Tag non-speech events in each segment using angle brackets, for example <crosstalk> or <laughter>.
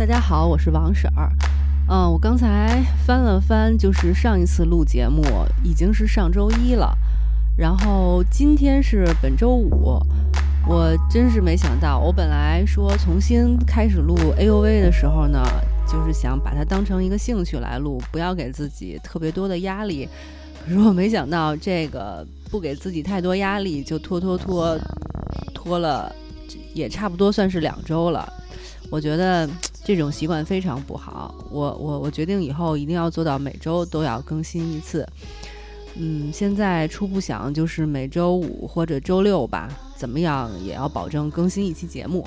大家好，我是王婶儿。嗯，我刚才翻了翻，就是上一次录节目已经是上周一了，然后今天是本周五。我真是没想到，我本来说重新开始录 A U V 的时候呢，就是想把它当成一个兴趣来录，不要给自己特别多的压力。可是我没想到，这个不给自己太多压力，就拖拖拖拖了，也差不多算是两周了。我觉得这种习惯非常不好。我我我决定以后一定要做到每周都要更新一次。嗯，现在初步想就是每周五或者周六吧，怎么样也要保证更新一期节目。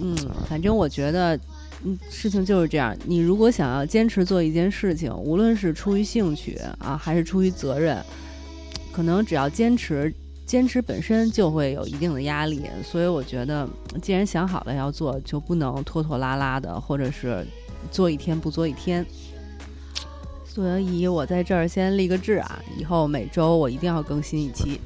嗯，反正我觉得，嗯，事情就是这样。你如果想要坚持做一件事情，无论是出于兴趣啊，还是出于责任，可能只要坚持，坚持本身就会有一定的压力。所以我觉得，既然想好了要做，就不能拖拖拉拉的，或者是做一天不做一天。所以我在这儿先立个志啊，以后每周我一定要更新一期，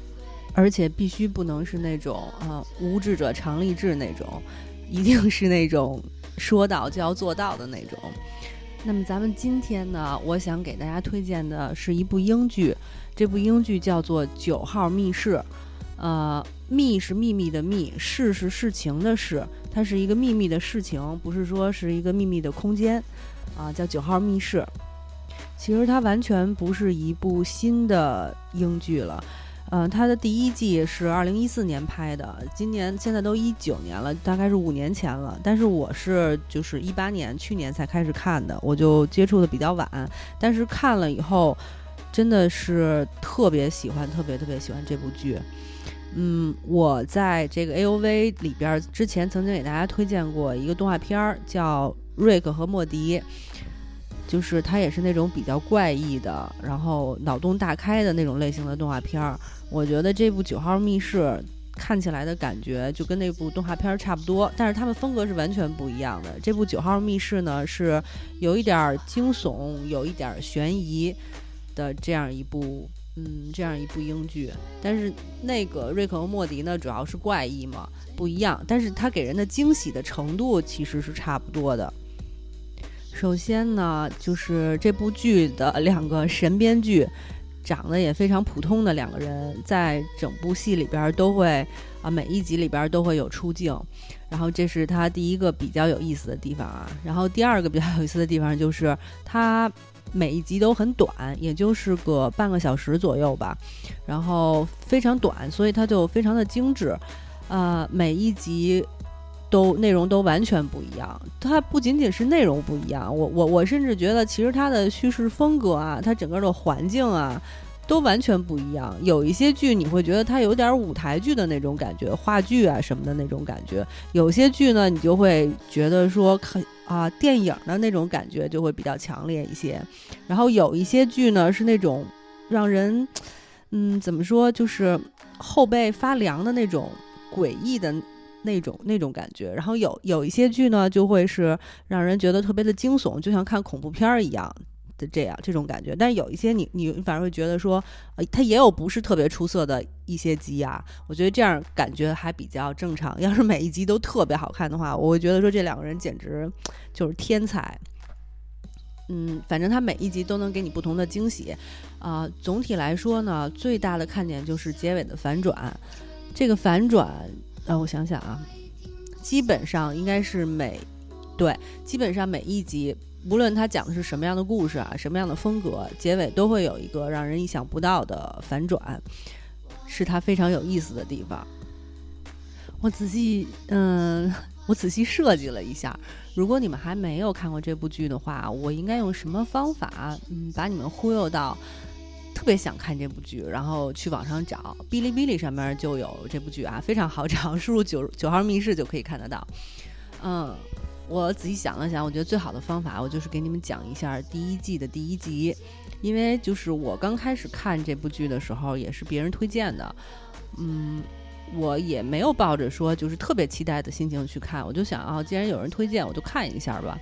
而且必须不能是那种啊无志者常立志那种，一定是那种说到就要做到的那种。那么咱们今天呢，我想给大家推荐的是一部英剧，这部英剧叫做《九号密室》，呃，密是秘密的密，事是事情的事，它是一个秘密的事情，不是说是一个秘密的空间，啊，叫《九号密室》。其实它完全不是一部新的英剧了，嗯，它的第一季是二零一四年拍的，今年现在都一九年了，大概是五年前了。但是我是就是一八年去年才开始看的，我就接触的比较晚。但是看了以后，真的是特别喜欢，特别特别喜欢这部剧。嗯，我在这个 A O V 里边之前曾经给大家推荐过一个动画片儿，叫《瑞克和莫迪》。就是它也是那种比较怪异的，然后脑洞大开的那种类型的动画片儿。我觉得这部《九号密室》看起来的感觉就跟那部动画片儿差不多，但是它们风格是完全不一样的。这部《九号密室》呢是有一点惊悚、有一点悬疑的这样一部，嗯，这样一部英剧。但是那个《瑞克和莫迪》呢主要是怪异嘛，不一样。但是它给人的惊喜的程度其实是差不多的。首先呢，就是这部剧的两个神编剧，长得也非常普通的两个人，在整部戏里边都会啊，每一集里边都会有出镜。然后这是他第一个比较有意思的地方啊。然后第二个比较有意思的地方就是他每一集都很短，也就是个半个小时左右吧。然后非常短，所以它就非常的精致。呃，每一集。都内容都完全不一样，它不仅仅是内容不一样，我我我甚至觉得其实它的叙事风格啊，它整个的环境啊，都完全不一样。有一些剧你会觉得它有点舞台剧的那种感觉，话剧啊什么的那种感觉；有些剧呢，你就会觉得说看啊电影的那种感觉就会比较强烈一些。然后有一些剧呢是那种让人嗯怎么说，就是后背发凉的那种诡异的。那种那种感觉，然后有有一些剧呢，就会是让人觉得特别的惊悚，就像看恐怖片儿一样的这样这种感觉。但是有一些你你反而会觉得说，呃，它也有不是特别出色的一些集啊。我觉得这样感觉还比较正常。要是每一集都特别好看的话，我会觉得说这两个人简直就是天才。嗯，反正他每一集都能给你不同的惊喜。啊，总体来说呢，最大的看点就是结尾的反转。这个反转。让我想想啊，基本上应该是每，对，基本上每一集，无论他讲的是什么样的故事啊，什么样的风格，结尾都会有一个让人意想不到的反转，是他非常有意思的地方。我仔细，嗯，我仔细设计了一下，如果你们还没有看过这部剧的话，我应该用什么方法，嗯，把你们忽悠到。特别想看这部剧，然后去网上找，哔哩哔哩上面就有这部剧啊，非常好找，输入九九号密室就可以看得到。嗯，我仔细想了想，我觉得最好的方法，我就是给你们讲一下第一季的第一集，因为就是我刚开始看这部剧的时候，也是别人推荐的，嗯，我也没有抱着说就是特别期待的心情去看，我就想啊，既然有人推荐，我就看一下吧，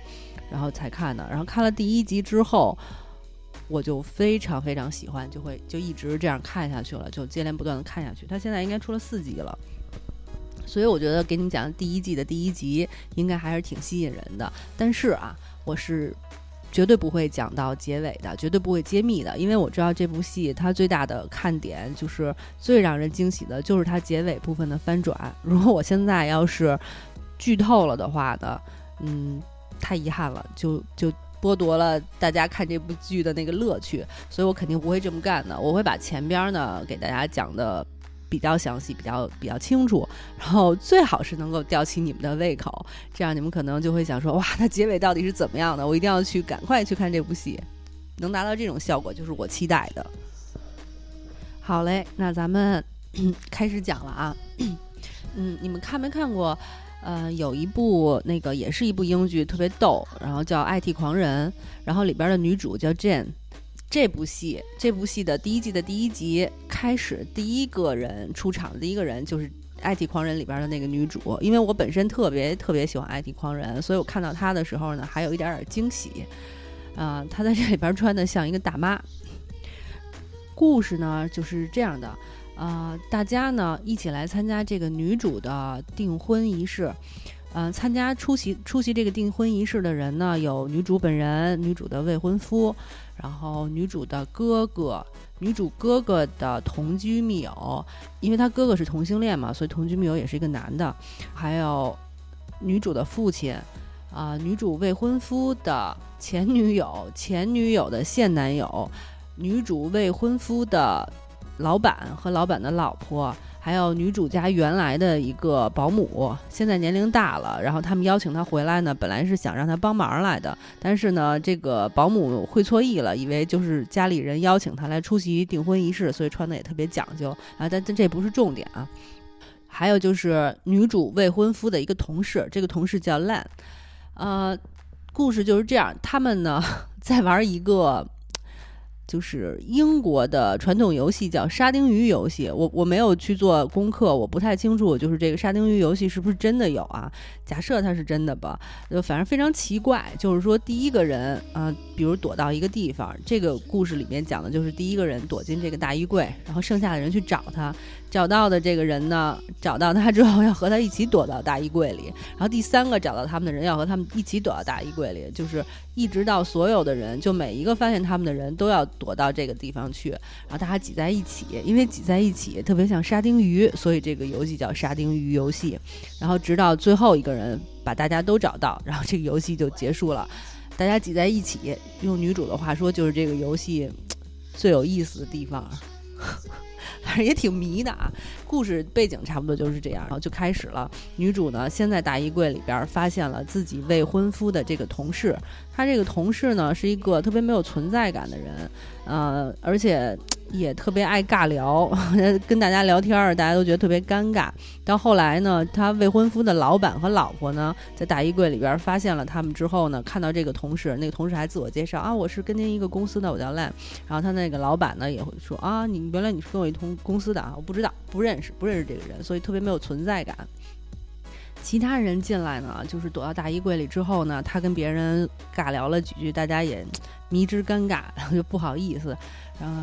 然后才看的。然后看了第一集之后。我就非常非常喜欢，就会就一直这样看下去了，就接连不断的看下去。它现在应该出了四集了，所以我觉得给你们讲第一季的第一集应该还是挺吸引人的。但是啊，我是绝对不会讲到结尾的，绝对不会揭秘的，因为我知道这部戏它最大的看点就是最让人惊喜的就是它结尾部分的翻转。如果我现在要是剧透了的话呢，嗯，太遗憾了，就就剥夺了大家看这部剧的那个乐趣，所以我肯定不会这么干的。我会把前边呢给大家讲的比较详细，比较比较清楚，然后最好是能够吊起你们的胃口，这样你们可能就会想说，哇，那结尾到底是怎么样的？我一定要去赶快去看这部戏，能达到这种效果就是我期待的。好嘞，那咱们 <clears throat> 开始讲了啊。嗯，你们看没看过？呃，有一部那个也是一部英剧，特别逗，然后叫《IT 狂人》，然后里边的女主叫 Jane。这部戏，这部戏的第一季的第一集开始，第一个人出场的第一个人就是《IT 狂人》里边的那个女主。因为我本身特别特别喜欢《IT 狂人》，所以我看到她的时候呢，还有一点点惊喜。啊，她在这里边穿的像一个大妈。故事呢就是这样的。呃，大家呢一起来参加这个女主的订婚仪式。嗯，参加出席出席这个订婚仪式的人呢，有女主本人、女主的未婚夫，然后女主的哥哥、女主哥哥的同居密友，因为他哥哥是同性恋嘛，所以同居密友也是一个男的。还有女主的父亲，啊，女主未婚夫的前女友、前女友的现男友，女主未婚夫的。老板和老板的老婆，还有女主家原来的一个保姆，现在年龄大了，然后他们邀请她回来呢，本来是想让她帮忙来的，但是呢，这个保姆会错意了，以为就是家里人邀请她来出席订婚仪式，所以穿的也特别讲究啊。但但这不是重点啊，还有就是女主未婚夫的一个同事，这个同事叫烂，呃，故事就是这样，他们呢 <laughs> 在玩一个。就是英国的传统游戏叫沙丁鱼游戏，我我没有去做功课，我不太清楚，就是这个沙丁鱼游戏是不是真的有啊？假设它是真的吧，就反正非常奇怪，就是说第一个人啊，比如躲到一个地方，这个故事里面讲的就是第一个人躲进这个大衣柜，然后剩下的人去找他。找到的这个人呢，找到他之后要和他一起躲到大衣柜里，然后第三个找到他们的人要和他们一起躲到大衣柜里，就是一直到所有的人，就每一个发现他们的人都要躲到这个地方去，然后大家挤在一起，因为挤在一起特别像沙丁鱼，所以这个游戏叫沙丁鱼游戏。然后直到最后一个人把大家都找到，然后这个游戏就结束了。大家挤在一起，用女主的话说，就是这个游戏最有意思的地方。正也挺迷的啊，故事背景差不多就是这样，然后就开始了。女主呢，先在大衣柜里边发现了自己未婚夫的这个同事，他这个同事呢是一个特别没有存在感的人，呃，而且。也特别爱尬聊，<laughs> 跟大家聊天儿，大家都觉得特别尴尬。到后来呢，他未婚夫的老板和老婆呢，在大衣柜里边发现了他们之后呢，看到这个同事，那个同事还自我介绍啊，我是跟您一个公司的，我叫烂。然后他那个老板呢，也会说啊，你原来你是跟我一同公司的啊，我不知道，不认识，不认识这个人，所以特别没有存在感。其他人进来呢，就是躲到大衣柜里之后呢，他跟别人尬聊了几句，大家也迷之尴尬，然 <laughs> 后就不好意思，然后。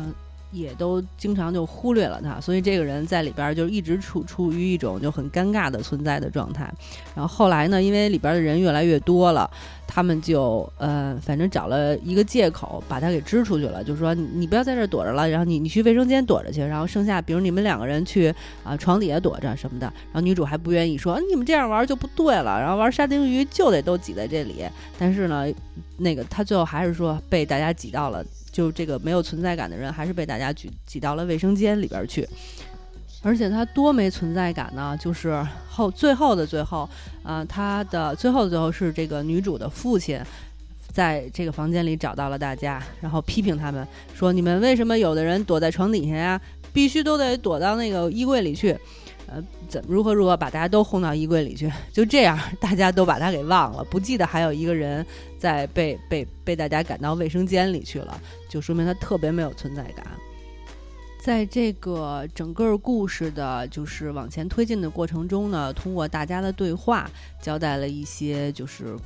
也都经常就忽略了他，所以这个人在里边就一直处处于一种就很尴尬的存在的状态。然后后来呢，因为里边的人越来越多了，他们就呃，反正找了一个借口把他给支出去了，就说你不要在这躲着了，然后你你去卫生间躲着去，然后剩下比如你们两个人去啊床底下躲着什么的。然后女主还不愿意说你们这样玩就不对了，然后玩沙丁鱼就得都挤在这里。但是呢，那个他最后还是说被大家挤到了。就这个没有存在感的人，还是被大家挤挤到了卫生间里边去，而且他多没存在感呢？就是后最后的最后，啊，他的最后的最后是这个女主的父亲在这个房间里找到了大家，然后批评他们说：“你们为什么有的人躲在床底下呀？必须都得躲到那个衣柜里去。”呃，怎如何如何把大家都轰到衣柜里去？就这样，大家都把他给忘了，不记得还有一个人在被被被大家赶到卫生间里去了，就说明他特别没有存在感。在这个整个故事的，就是往前推进的过程中呢，通过大家的对话，交代了一些就是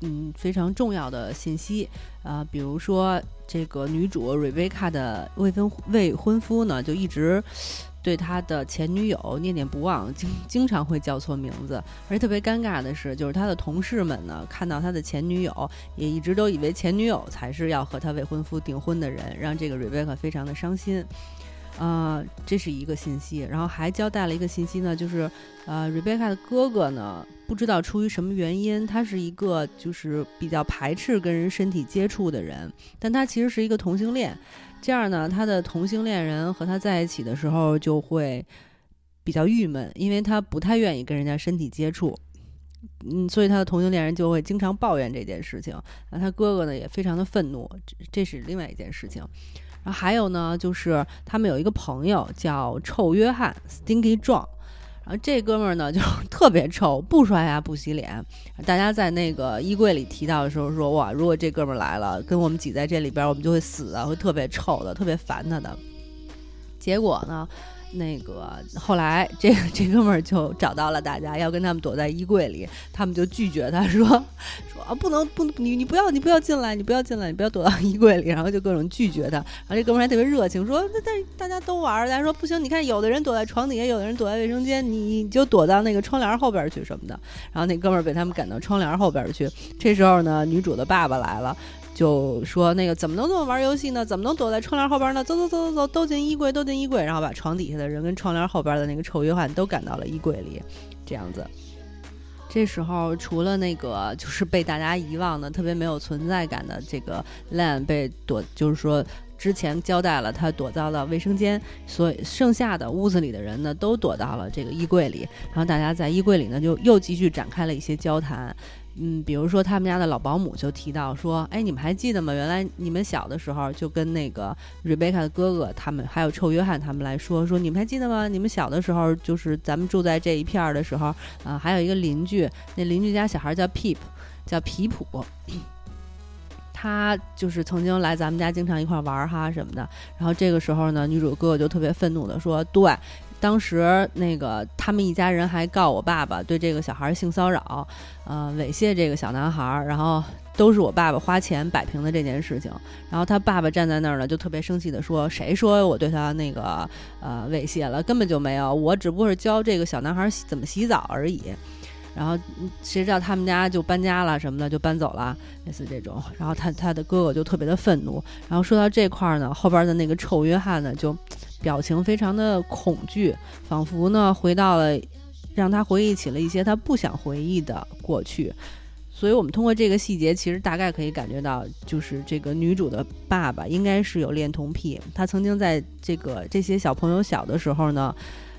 嗯非常重要的信息啊，比如说这个女主瑞贝卡的未婚未婚夫呢，就一直。对他的前女友念念不忘，经经常会叫错名字。而且特别尴尬的是，就是他的同事们呢，看到他的前女友，也一直都以为前女友才是要和他未婚夫订婚的人，让这个 Rebecca 非常的伤心。啊，这是一个信息，然后还交代了一个信息呢，就是呃，Rebecca 的哥哥呢，不知道出于什么原因，他是一个就是比较排斥跟人身体接触的人，但他其实是一个同性恋，这样呢，他的同性恋人和他在一起的时候就会比较郁闷，因为他不太愿意跟人家身体接触，嗯，所以他的同性恋人就会经常抱怨这件事情，那他哥哥呢也非常的愤怒，这这是另外一件事情。然后还有呢，就是他们有一个朋友叫臭约翰 （Stinky John），然后这哥们儿呢就 <laughs> 特别臭，不刷牙不洗脸。大家在那个衣柜里提到的时候说：“哇，如果这哥们儿来了，跟我们挤在这里边，我们就会死啊，会特别臭的，特别烦他的。”结果呢？那个后来，这这哥们儿就找到了大家，要跟他们躲在衣柜里，他们就拒绝他说说啊，不能不你你不要你不要进来，你不要进来，你不要躲到衣柜里，然后就各种拒绝他。然后这哥们儿还特别热情，说那但大家都玩儿，大家说不行，你看有的人躲在床底下，有的人躲在卫生间，你你就躲到那个窗帘后边去什么的。然后那哥们儿被他们赶到窗帘后边去。这时候呢，女主的爸爸来了。就说那个怎么能这么玩游戏呢？怎么能躲在窗帘后边呢？走走走走走，都进衣柜，都进衣柜，然后把床底下的人跟窗帘后边的那个臭约翰都赶到了衣柜里，这样子。这时候除了那个就是被大家遗忘的特别没有存在感的这个 Lan 被躲，就是说之前交代了他躲到了卫生间，所以剩下的屋子里的人呢都躲到了这个衣柜里，然后大家在衣柜里呢就又继续展开了一些交谈。嗯，比如说他们家的老保姆就提到说，哎，你们还记得吗？原来你们小的时候就跟那个 Rebecca 的哥哥他们，还有臭约翰他们来说，说你们还记得吗？你们小的时候就是咱们住在这一片儿的时候，啊，还有一个邻居，那邻居家小孩叫 Peep，叫皮普，他就是曾经来咱们家经常一块玩哈什么的。然后这个时候呢，女主哥哥就特别愤怒的说，对。当时那个他们一家人还告我爸爸对这个小孩性骚扰，呃，猥亵这个小男孩，然后都是我爸爸花钱摆平的这件事情。然后他爸爸站在那儿呢，就特别生气的说：“谁说我对他那个呃猥亵了？根本就没有，我只不过是教这个小男孩怎么洗澡而已。”然后谁知道他们家就搬家了什么的，就搬走了，类似这种。然后他他的哥哥就特别的愤怒。然后说到这块儿呢，后边的那个臭约翰呢就。表情非常的恐惧，仿佛呢回到了，让他回忆起了一些他不想回忆的过去。所以，我们通过这个细节，其实大概可以感觉到，就是这个女主的爸爸应该是有恋童癖。他曾经在这个这些小朋友小的时候呢，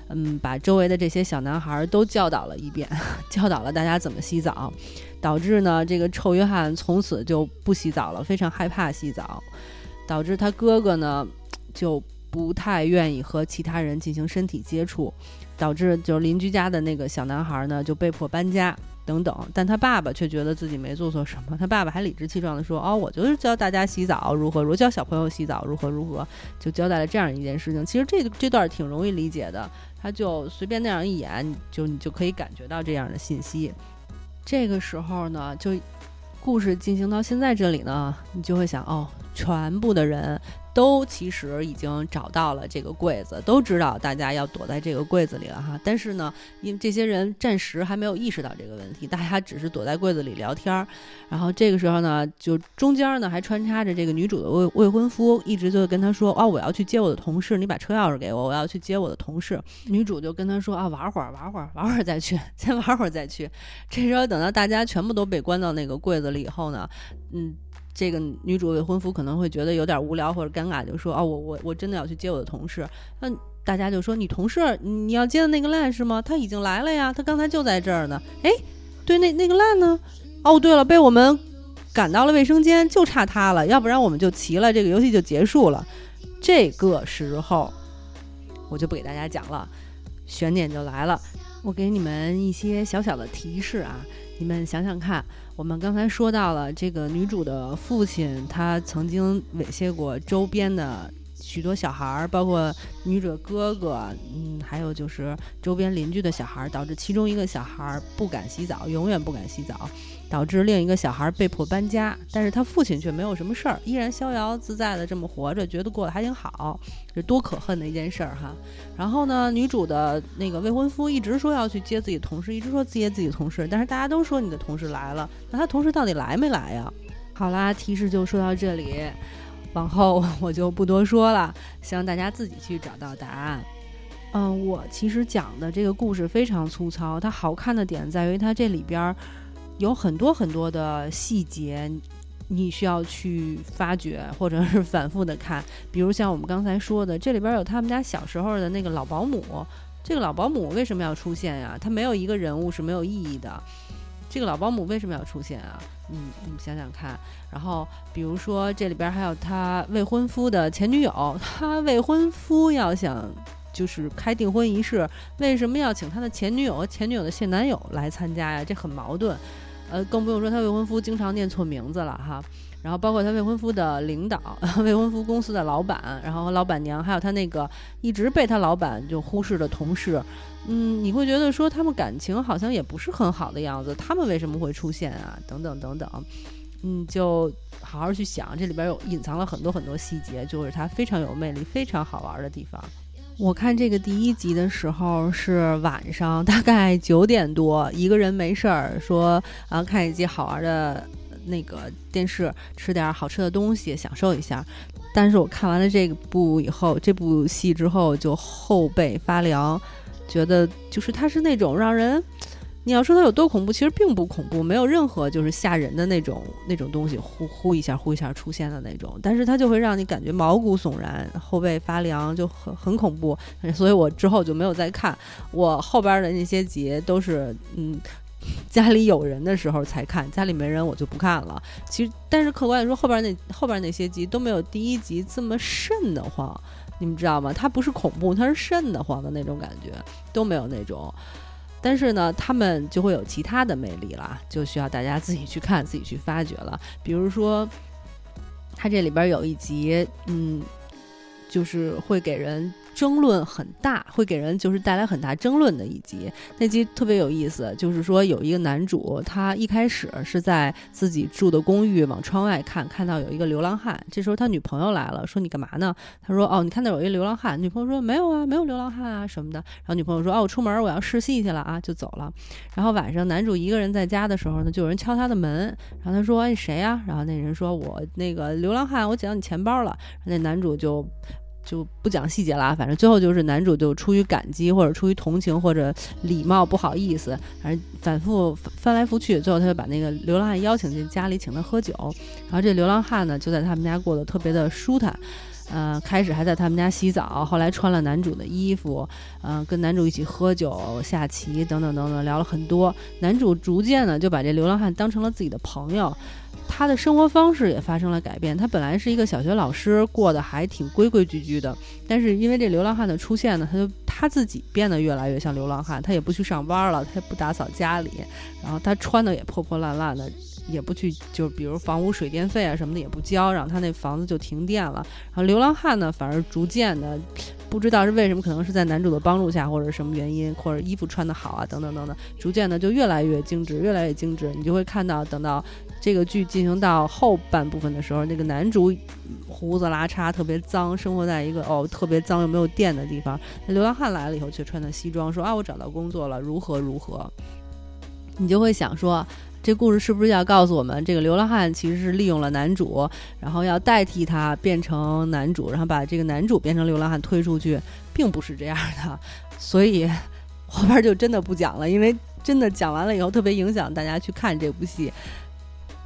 嗯，把周围的这些小男孩都教导了一遍，<laughs> 教导了大家怎么洗澡，导致呢这个臭约翰从此就不洗澡了，非常害怕洗澡，导致他哥哥呢就。不太愿意和其他人进行身体接触，导致就是邻居家的那个小男孩呢就被迫搬家等等。但他爸爸却觉得自己没做错什么，他爸爸还理直气壮地说：“哦，我就是教大家洗澡如何如何，教小朋友洗澡如何如何，就交代了这样一件事情。其实这这段挺容易理解的，他就随便那样一演，就你就可以感觉到这样的信息。这个时候呢，就故事进行到现在这里呢，你就会想：哦，全部的人。都其实已经找到了这个柜子，都知道大家要躲在这个柜子里了哈。但是呢，因为这些人暂时还没有意识到这个问题，大家只是躲在柜子里聊天儿。然后这个时候呢，就中间呢还穿插着这个女主的未未婚夫，一直就跟她说：“哦，我要去接我的同事，你把车钥匙给我，我要去接我的同事。”女主就跟他说：“啊，玩会儿，玩会儿，玩会儿再去，先玩会儿再去。”这时候等到大家全部都被关到那个柜子里以后呢，嗯。这个女主未婚夫可能会觉得有点无聊或者尴尬，就说：“哦，我我我真的要去接我的同事。”那大家就说：“你同事你要接的那个烂是吗？他已经来了呀，他刚才就在这儿呢。”哎，对，那那个烂呢？哦，对了，被我们赶到了卫生间，就差他了，要不然我们就齐了，这个游戏就结束了。这个时候我就不给大家讲了，悬念就来了。我给你们一些小小的提示啊，你们想想看。我们刚才说到了这个女主的父亲，他曾经猥亵过周边的许多小孩儿，包括女主的哥哥，嗯，还有就是周边邻居的小孩儿，导致其中一个小孩儿不敢洗澡，永远不敢洗澡。导致另一个小孩被迫搬家，但是他父亲却没有什么事儿，依然逍遥自在的这么活着，觉得过得还挺好，这多可恨的一件事儿哈。然后呢，女主的那个未婚夫一直说要去接自己同事，一直说接自己同事，但是大家都说你的同事来了，那他同事到底来没来呀？好啦，提示就说到这里，往后我就不多说了，希望大家自己去找到答案。嗯，我其实讲的这个故事非常粗糙，它好看的点在于它这里边有很多很多的细节，你需要去发掘或者是反复的看。比如像我们刚才说的，这里边有他们家小时候的那个老保姆，这个老保姆为什么要出现呀？他没有一个人物是没有意义的。这个老保姆为什么要出现啊？嗯，你们想想看。然后比如说这里边还有他未婚夫的前女友，他未婚夫要想。就是开订婚仪式，为什么要请他的前女友和、前女友的现男友来参加呀？这很矛盾，呃，更不用说他未婚夫经常念错名字了哈。然后包括他未婚夫的领导、<laughs> 未婚夫公司的老板，然后老板娘，还有他那个一直被他老板就忽视的同事，嗯，你会觉得说他们感情好像也不是很好的样子，他们为什么会出现啊？等等等等，嗯，就好好去想，这里边有隐藏了很多很多细节，就是它非常有魅力、非常好玩的地方。我看这个第一集的时候是晚上，大概九点多，一个人没事儿，说啊看一集好玩的那个电视，吃点好吃的东西，享受一下。但是我看完了这部以后，这部戏之后就后背发凉，觉得就是它是那种让人。你要说它有多恐怖，其实并不恐怖，没有任何就是吓人的那种那种东西，呼呼一下呼一下出现的那种，但是它就会让你感觉毛骨悚然，后背发凉，就很很恐怖。所以我之后就没有再看，我后边的那些集都是嗯家里有人的时候才看，家里没人我就不看了。其实，但是客观来说，后边那后边那些集都没有第一集这么瘆得慌，你们知道吗？它不是恐怖，它是瘆得慌的那种感觉，都没有那种。但是呢，他们就会有其他的魅力了，就需要大家自己去看、<laughs> 自己去发掘了。比如说，它这里边有一集，嗯，就是会给人。争论很大，会给人就是带来很大争论的一集。那集特别有意思，就是说有一个男主，他一开始是在自己住的公寓往窗外看，看到有一个流浪汉。这时候他女朋友来了，说你干嘛呢？他说哦，你看那有一个流浪汉。女朋友说没有啊，没有流浪汉啊什么的。然后女朋友说哦，我出门我要试戏去了啊，就走了。然后晚上男主一个人在家的时候呢，就有人敲他的门。然后他说哎谁呀？然后那人说我那个流浪汉，我捡到你钱包了。那男主就。就不讲细节了，反正最后就是男主就出于感激或者出于同情或者礼貌不好意思，反正反复翻来覆去，最后他就把那个流浪汉邀请进家里请他喝酒，然后这流浪汉呢就在他们家过得特别的舒坦，呃，开始还在他们家洗澡，后来穿了男主的衣服，嗯，跟男主一起喝酒下棋等等等等，聊了很多，男主逐渐呢就把这流浪汉当成了自己的朋友。他的生活方式也发生了改变。他本来是一个小学老师，过得还挺规规矩矩的。但是因为这流浪汉的出现呢，他就他自己变得越来越像流浪汉。他也不去上班了，他也不打扫家里，然后他穿的也破破烂烂的，也不去，就比如房屋水电费啊什么的也不交，然后他那房子就停电了。然后流浪汉呢，反而逐渐的。不知道是为什么，可能是在男主的帮助下，或者什么原因，或者衣服穿的好啊，等等等等，逐渐的就越来越精致，越来越精致。你就会看到，等到这个剧进行到后半部分的时候，那个男主胡子拉碴，特别脏，生活在一个哦特别脏又没有电的地方。那流浪汉来了以后，却穿的西装，说啊我找到工作了，如何如何。你就会想说。这故事是不是要告诉我们，这个流浪汉其实是利用了男主，然后要代替他变成男主，然后把这个男主变成流浪汉推出去，并不是这样的。所以 <laughs> 后边就真的不讲了，因为真的讲完了以后特别影响大家去看这部戏，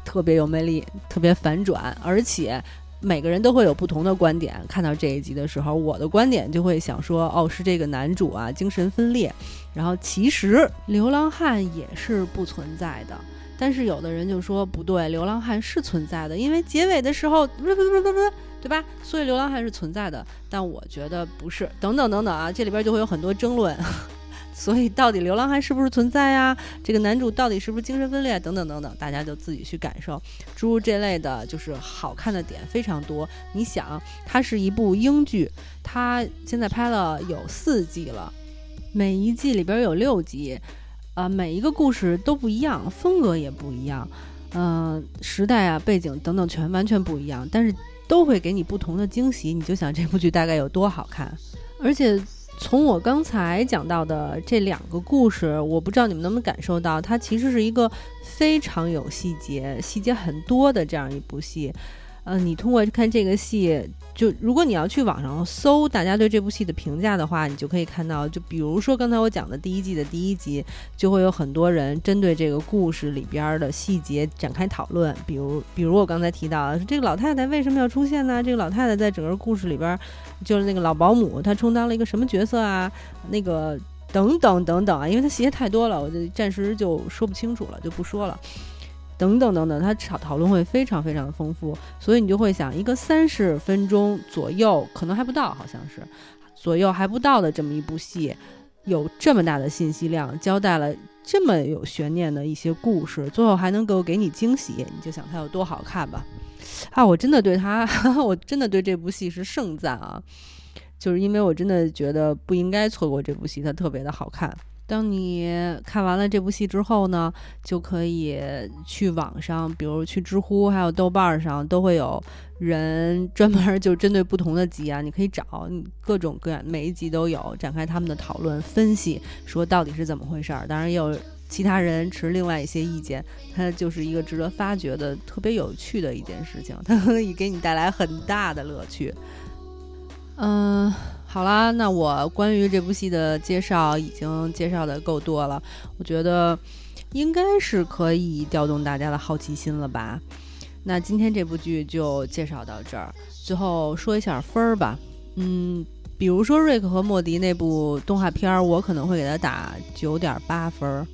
特别有魅力，特别反转，而且每个人都会有不同的观点。看到这一集的时候，我的观点就会想说，哦，是这个男主啊精神分裂，然后其实流浪汉也是不存在的。但是有的人就说不对，流浪汉是存在的，因为结尾的时候，对吧？<laughs> 所以流浪汉是存在的，但我觉得不是。等等等等啊，这里边就会有很多争论。所以到底流浪汉是不是存在呀？这个男主到底是不是精神分裂？等等等等，大家就自己去感受。诸如这类的，就是好看的点非常多。你想，它是一部英剧，它现在拍了有四季了，每一季里边有六集。啊，每一个故事都不一样，风格也不一样，嗯，时代啊、背景等等全完全不一样，但是都会给你不同的惊喜。你就想这部剧大概有多好看，而且从我刚才讲到的这两个故事，我不知道你们能不能感受到，它其实是一个非常有细节、细节很多的这样一部戏。嗯，你通过看这个戏，就如果你要去网上搜大家对这部戏的评价的话，你就可以看到，就比如说刚才我讲的第一季的第一集，就会有很多人针对这个故事里边的细节展开讨论。比如，比如我刚才提到，这个老太太为什么要出现呢？这个老太太在整个故事里边，就是那个老保姆，她充当了一个什么角色啊？那个等等等等啊，因为她细节太多了，我就暂时就说不清楚了，就不说了。等等等等，他讨讨论会非常非常的丰富，所以你就会想，一个三十分钟左右，可能还不到，好像是左右还不到的这么一部戏，有这么大的信息量，交代了这么有悬念的一些故事，最后还能够给你惊喜，你就想它有多好看吧。<laughs> 啊，我真的对他，我真的对这部戏是盛赞啊，就是因为我真的觉得不应该错过这部戏，它特别的好看。当你看完了这部戏之后呢，就可以去网上，比如去知乎，还有豆瓣上，都会有人专门就针对不同的集啊，你可以找各种各样，每一集都有展开他们的讨论分析，说到底是怎么回事儿。当然也有其他人持另外一些意见，它就是一个值得发掘的、特别有趣的一件事情，它可以给你带来很大的乐趣。嗯。好啦，那我关于这部戏的介绍已经介绍的够多了，我觉得应该是可以调动大家的好奇心了吧？那今天这部剧就介绍到这儿，最后说一下分儿吧。嗯，比如说瑞克和莫迪那部动画片儿，我可能会给他打九点八分，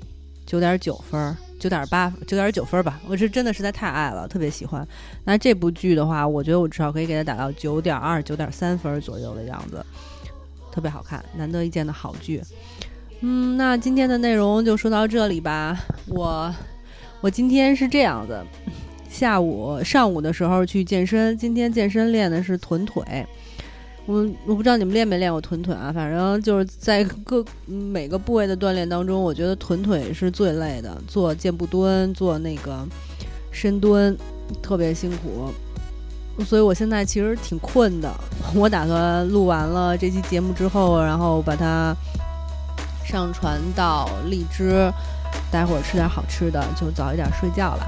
九点九分。九点八，九点九分吧，我是真的实在太爱了，特别喜欢。那这部剧的话，我觉得我至少可以给它打到九点二、九点三分左右的样子，特别好看，难得一见的好剧。嗯，那今天的内容就说到这里吧。我我今天是这样子，下午上午的时候去健身，今天健身练的是臀腿。我我不知道你们练没练过臀腿啊，反正就是在各每个部位的锻炼当中，我觉得臀腿是最累的。做箭步蹲，做那个深蹲，特别辛苦。所以我现在其实挺困的。我打算录完了这期节目之后，然后把它上传到荔枝，待会儿吃点好吃的，就早一点睡觉了。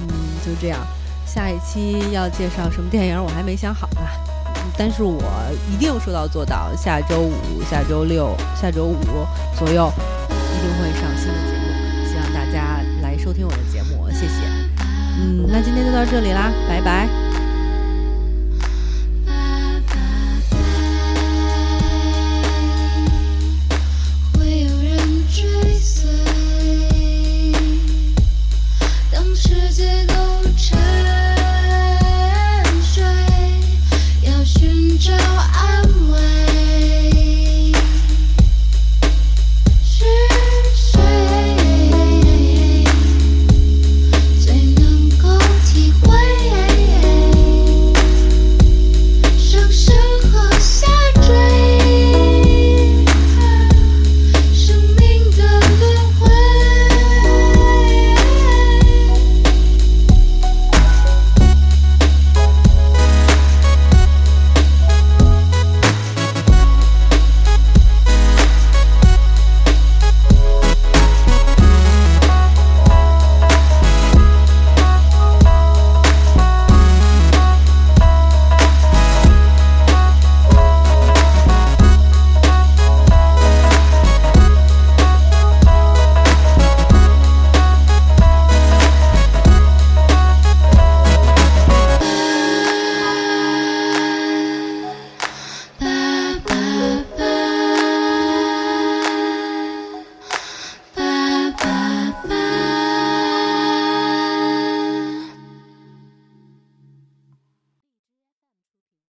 嗯，就这样。下一期要介绍什么电影，我还没想好呢。但是我一定说到做到，下周五、下周六、下周五左右一定会上新的节目，希望大家来收听我的节目，谢谢。嗯，那今天就到这里啦，拜拜。